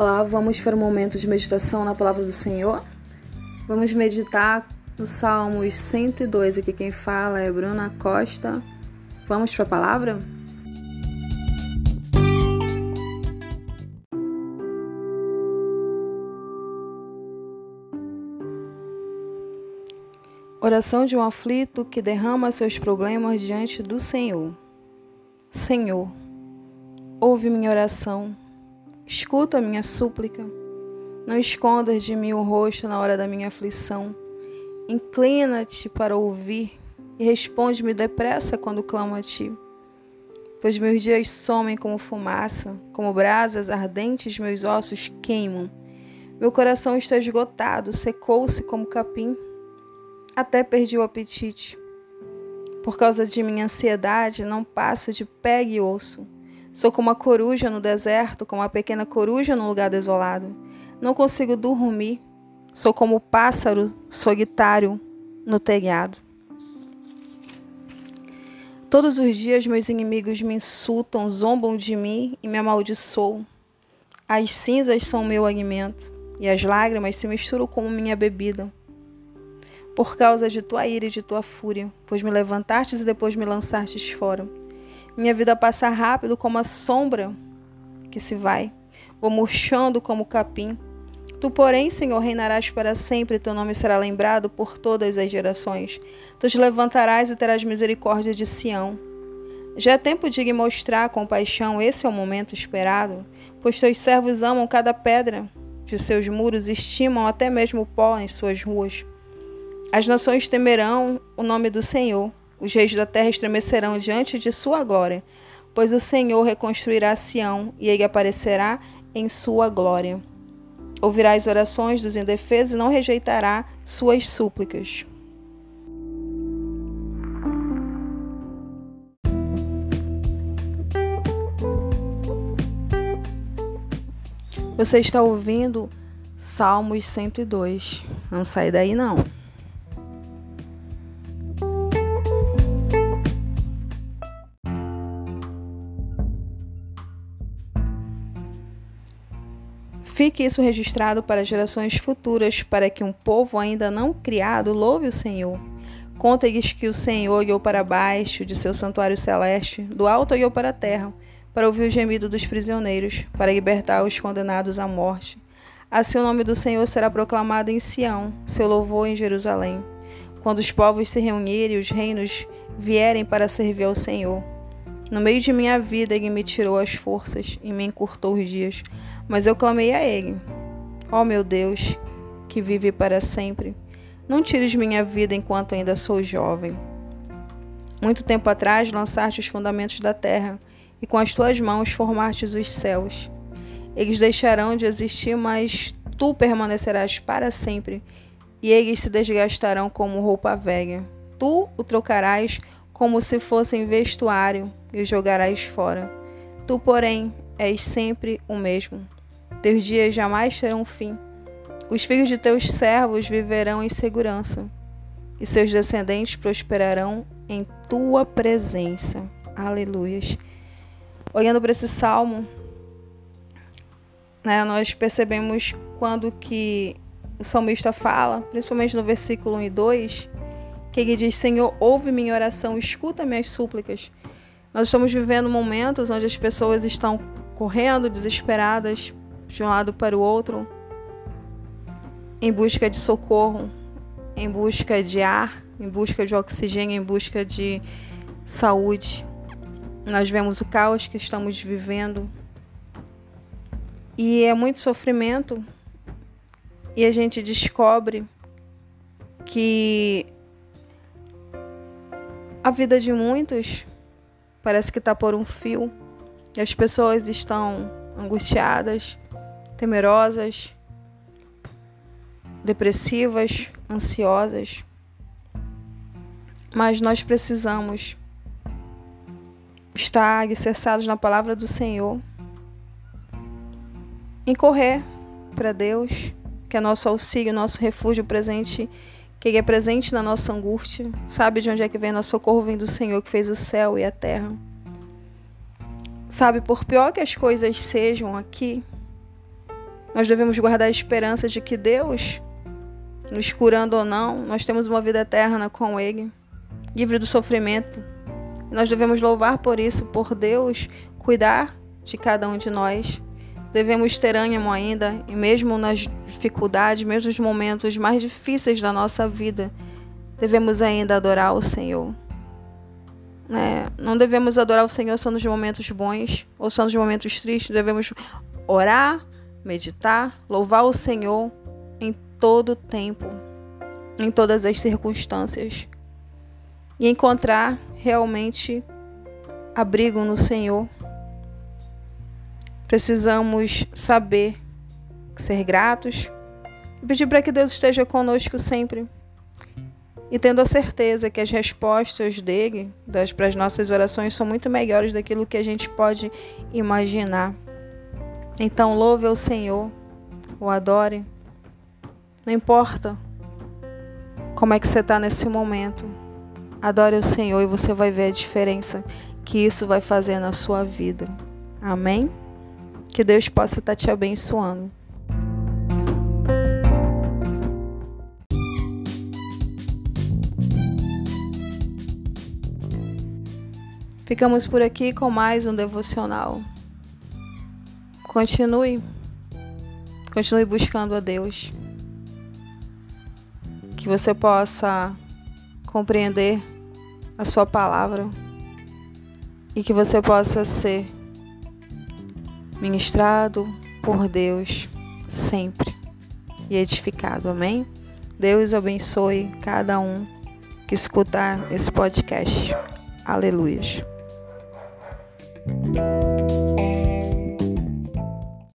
Olá, vamos para um momento de meditação na palavra do Senhor. Vamos meditar no Salmos 102. Aqui quem fala é Bruna Costa. Vamos para a palavra? Oração de um aflito que derrama seus problemas diante do Senhor. Senhor, ouve minha oração Escuta minha súplica. Não escondas de mim o rosto na hora da minha aflição. Inclina-te para ouvir e responde-me depressa quando clamo a ti. Pois meus dias somem como fumaça, como brasas ardentes meus ossos queimam. Meu coração está esgotado, secou-se como capim. Até perdi o apetite. Por causa de minha ansiedade, não passo de pegue e osso. Sou como a coruja no deserto, como a pequena coruja num lugar desolado. Não consigo dormir. Sou como o pássaro solitário no telhado. Todos os dias meus inimigos me insultam, zombam de mim e me amaldiçoam. As cinzas são meu alimento e as lágrimas se misturam como minha bebida. Por causa de tua ira e de tua fúria, pois me levantastes e depois me lançastes fora. Minha vida passa rápido como a sombra que se vai. Vou murchando como capim. Tu, porém, Senhor, reinarás para sempre, teu nome será lembrado por todas as gerações. Tu te levantarás e terás misericórdia de Sião. Já é tempo de lhe mostrar compaixão, esse é o momento esperado, pois teus servos amam cada pedra de seus muros, estimam até mesmo o pó em suas ruas. As nações temerão o nome do Senhor, os reis da terra estremecerão diante de sua glória, pois o Senhor reconstruirá Sião e ele aparecerá em sua glória. Ouvirá as orações dos indefesos e não rejeitará suas súplicas. Você está ouvindo Salmos 102. Não sai daí não. Fique isso registrado para gerações futuras, para que um povo ainda não criado louve o Senhor. Conta-lhes que o Senhor olhou para baixo de seu santuário celeste, do alto olhou para a terra, para ouvir o gemido dos prisioneiros, para libertar os condenados à morte. Assim o nome do Senhor será proclamado em Sião, seu louvor em Jerusalém. Quando os povos se reunirem e os reinos vierem para servir ao Senhor. No meio de minha vida, ele me tirou as forças e me encurtou os dias. Mas eu clamei a ele: Ó oh, meu Deus, que vive para sempre, não tires minha vida enquanto ainda sou jovem. Muito tempo atrás lançaste os fundamentos da terra, e com as tuas mãos formaste os céus. Eles deixarão de existir, mas tu permanecerás para sempre, e eles se desgastarão como roupa velha. Tu o trocarás como se fossem vestuário e o jogarás fora. Tu, porém, és sempre o mesmo. Teus dias jamais terão fim. Os filhos de teus servos viverão em segurança, e seus descendentes prosperarão em tua presença. Aleluias. Olhando para esse salmo, né, nós percebemos quando que o salmista fala, principalmente no versículo 1 e 2, que ele diz: Senhor, ouve minha oração, escuta minhas súplicas. Nós estamos vivendo momentos onde as pessoas estão correndo desesperadas de um lado para o outro, em busca de socorro, em busca de ar, em busca de oxigênio, em busca de saúde. Nós vemos o caos que estamos vivendo e é muito sofrimento. E a gente descobre que a vida de muitos parece que está por um fio e as pessoas estão angustiadas, temerosas, depressivas, ansiosas. Mas nós precisamos estar alicerçados na palavra do Senhor, em correr para Deus, que é nosso auxílio, nosso refúgio presente que é presente na nossa angústia, sabe de onde é que vem nosso socorro, vem do Senhor que fez o céu e a terra. Sabe, por pior que as coisas sejam aqui, Nós devemos guardar a esperança de que Deus, nos curando ou não, nós temos uma vida eterna com Ele, livre do sofrimento. Nós devemos louvar por isso, por Deus cuidar de cada um de nós. Devemos ter ânimo ainda, e mesmo nas dificuldades, mesmo nos momentos mais difíceis da nossa vida, devemos ainda adorar o Senhor. É, não devemos adorar o Senhor só nos momentos bons ou só nos momentos tristes. Devemos orar, meditar, louvar o Senhor em todo o tempo, em todas as circunstâncias e encontrar realmente abrigo no Senhor. Precisamos saber ser gratos e pedir para que Deus esteja conosco sempre e tendo a certeza que as respostas dele para as nossas orações são muito melhores daquilo que a gente pode imaginar. Então louve ao Senhor, o adore. Não importa como é que você está nesse momento. Adore o Senhor e você vai ver a diferença que isso vai fazer na sua vida. Amém? Que Deus possa estar te abençoando. Ficamos por aqui com mais um devocional. Continue, continue buscando a Deus. Que você possa compreender a Sua palavra e que você possa ser ministrado por Deus sempre e edificado. Amém? Deus abençoe cada um que escutar esse podcast. Aleluia.